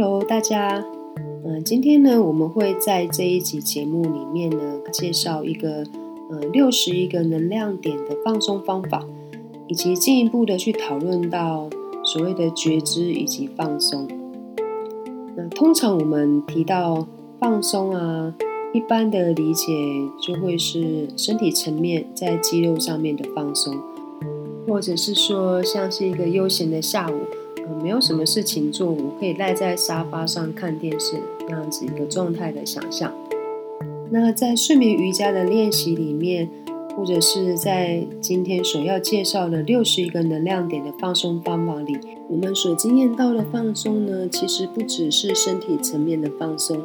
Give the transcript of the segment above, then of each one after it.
Hello，大家，嗯，今天呢，我们会在这一集节目里面呢，介绍一个，呃，六十一个能量点的放松方法，以及进一步的去讨论到所谓的觉知以及放松。那通常我们提到放松啊，一般的理解就会是身体层面在肌肉上面的放松，或者是说像是一个悠闲的下午。没有什么事情做，我可以赖在沙发上看电视，这样子一个状态的想象。那在睡眠瑜伽的练习里面，或者是在今天所要介绍的六十一个能量点的放松方法里，我们所经验到的放松呢，其实不只是身体层面的放松，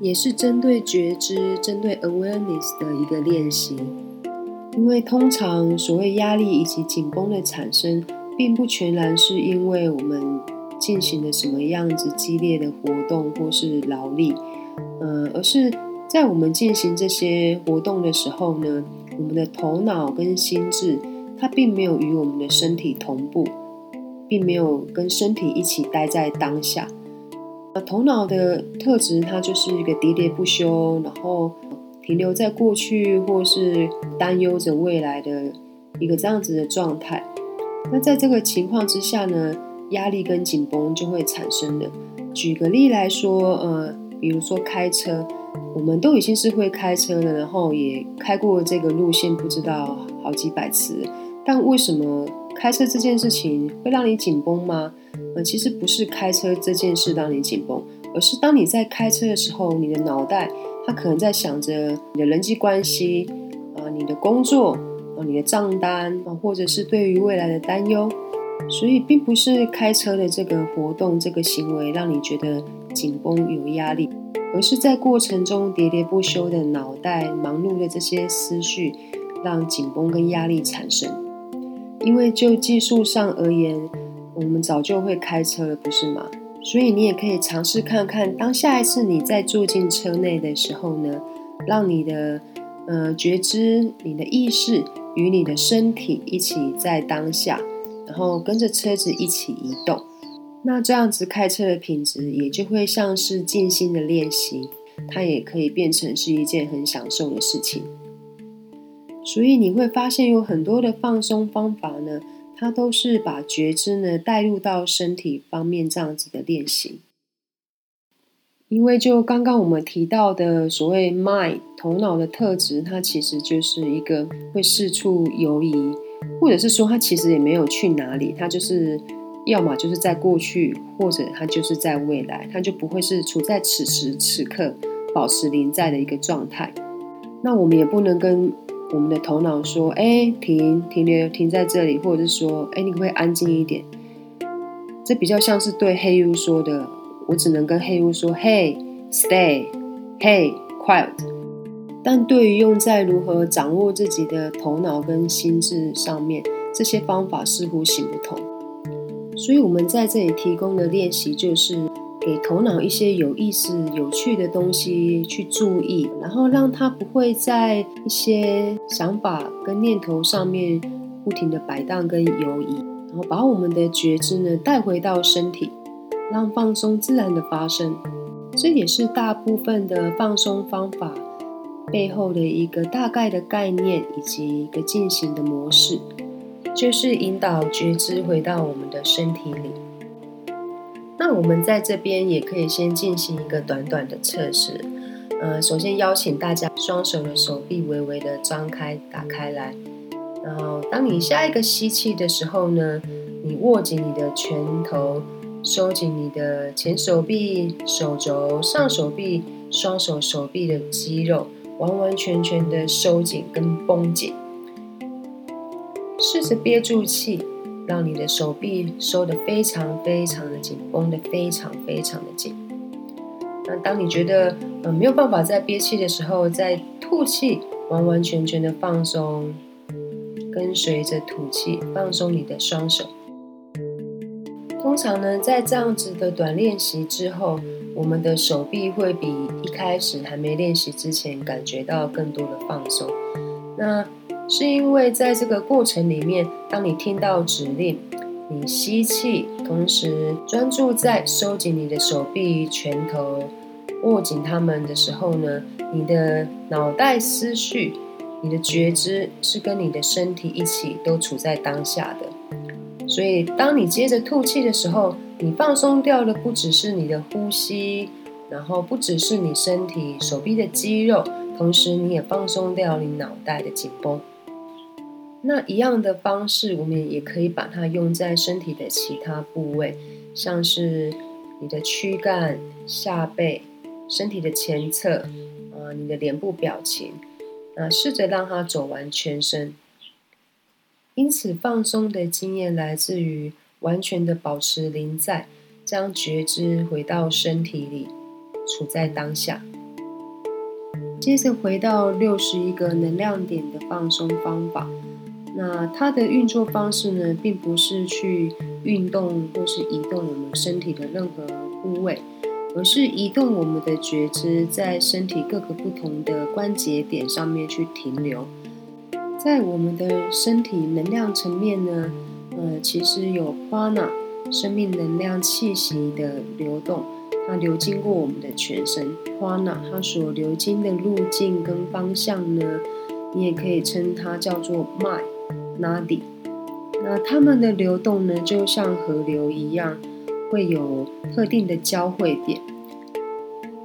也是针对觉知、针对 awareness 的一个练习。因为通常所谓压力以及紧绷的产生。并不全然是因为我们进行了什么样子激烈的活动或是劳力，呃，而是在我们进行这些活动的时候呢，我们的头脑跟心智它并没有与我们的身体同步，并没有跟身体一起待在当下。那头脑的特质，它就是一个喋喋不休，然后停留在过去或是担忧着未来的一个这样子的状态。那在这个情况之下呢，压力跟紧绷就会产生的。举个例来说，呃，比如说开车，我们都已经是会开车了，然后也开过这个路线不知道好几百次，但为什么开车这件事情会让你紧绷吗？呃，其实不是开车这件事让你紧绷，而是当你在开车的时候，你的脑袋它可能在想着你的人际关系呃，你的工作。你的账单啊，或者是对于未来的担忧，所以并不是开车的这个活动、这个行为让你觉得紧绷有压力，而是在过程中喋喋不休的脑袋忙碌的这些思绪，让紧绷跟压力产生。因为就技术上而言，我们早就会开车了，不是吗？所以你也可以尝试看看，当下一次你在坐进车内的时候呢，让你的呃觉知、你的意识。与你的身体一起在当下，然后跟着车子一起移动，那这样子开车的品质也就会像是静心的练习，它也可以变成是一件很享受的事情。所以你会发现有很多的放松方法呢，它都是把觉知呢带入到身体方面这样子的练习。因为就刚刚我们提到的所谓 mind 头脑的特质，它其实就是一个会四处游移，或者是说它其实也没有去哪里，它就是要么就是在过去，或者它就是在未来，它就不会是处在此时此刻保持临在的一个状态。那我们也不能跟我们的头脑说：“哎，停，停留，停在这里。”或者是说：“哎，你可不可以安静一点？”这比较像是对黑 U 说的。我只能跟黑屋说：“Hey, stay. Hey, quiet.” 但对于用在如何掌握自己的头脑跟心智上面，这些方法似乎行不通。所以，我们在这里提供的练习，就是给头脑一些有意思、有趣的东西去注意，然后让它不会在一些想法跟念头上面不停的摆荡跟游移，然后把我们的觉知呢带回到身体。让放松自然的发生，这也是大部分的放松方法背后的一个大概的概念以及一个进行的模式，就是引导觉知回到我们的身体里。那我们在这边也可以先进行一个短短的测试。呃，首先邀请大家双手的手臂微微的张开、打开来，然后当你下一个吸气的时候呢，你握紧你的拳头。收紧你的前手臂、手肘、上手臂、双手手臂的肌肉，完完全全的收紧跟绷紧。试着憋住气，让你的手臂收的非常非常的紧，绷的非常非常的紧。那当你觉得呃没有办法再憋气的时候，再吐气，完完全全的放松，跟随着吐气放松你的双手。通常呢，在这样子的短练习之后，我们的手臂会比一开始还没练习之前感觉到更多的放松。那是因为在这个过程里面，当你听到指令，你吸气，同时专注在收紧你的手臂、拳头，握紧它们的时候呢，你的脑袋思绪、你的觉知是跟你的身体一起都处在当下的。所以，当你接着吐气的时候，你放松掉的不只是你的呼吸，然后不只是你身体手臂的肌肉，同时你也放松掉你脑袋的紧绷。那一样的方式，我们也可以把它用在身体的其他部位，像是你的躯干、下背、身体的前侧，啊，你的脸部表情，那试着让它走完全身。因此，放松的经验来自于完全的保持临在，将觉知回到身体里，处在当下。接着回到六十一个能量点的放松方法。那它的运作方式呢，并不是去运动或是移动我们身体的任何部位，而是移动我们的觉知在身体各个不同的关节点上面去停留。在我们的身体能量层面呢，呃，其实有 prana 生命能量气息的流动，它流经过我们的全身。prana 它所流经的路径跟方向呢，你也可以称它叫做脉。拉底，那它们的流动呢，就像河流一样，会有特定的交汇点。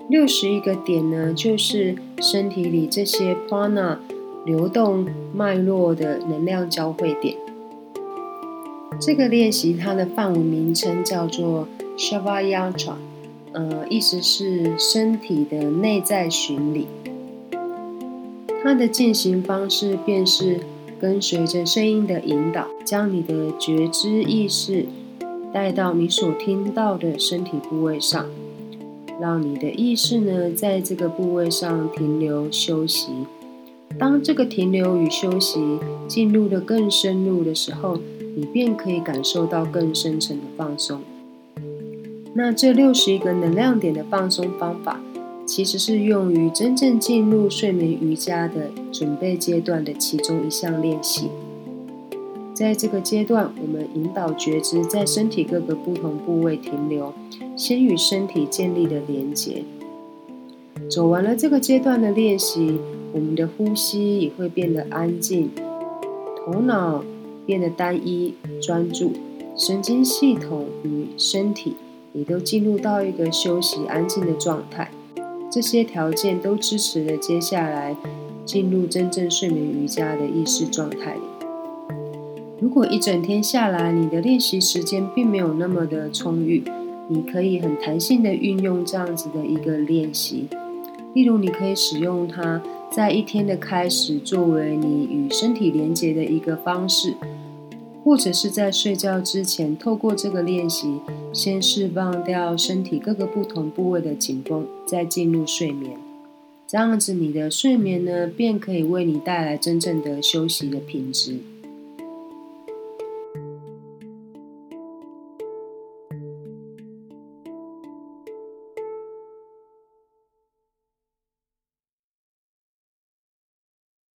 六十一个点呢，就是身体里这些 prana 流动脉络的能量交汇点。这个练习它的范围名称叫做 Shavayatra，呃，意思是身体的内在巡礼。它的进行方式便是。跟随着声音的引导，将你的觉知意识带到你所听到的身体部位上，让你的意识呢在这个部位上停留休息。当这个停留与休息进入的更深入的时候，你便可以感受到更深层的放松。那这六十一个能量点的放松方法。其实是用于真正进入睡眠瑜伽的准备阶段的其中一项练习。在这个阶段，我们引导觉知在身体各个不同部位停留，先与身体建立了连结。走完了这个阶段的练习，我们的呼吸也会变得安静，头脑变得单一专注，神经系统与身体也都进入到一个休息安静的状态。这些条件都支持了接下来进入真正睡眠瑜伽的意识状态。如果一整天下来，你的练习时间并没有那么的充裕，你可以很弹性的运用这样子的一个练习。例如，你可以使用它在一天的开始作为你与身体连接的一个方式。或者是在睡觉之前，透过这个练习，先释放掉身体各个不同部位的紧绷，再进入睡眠。这样子，你的睡眠呢，便可以为你带来真正的休息的品质。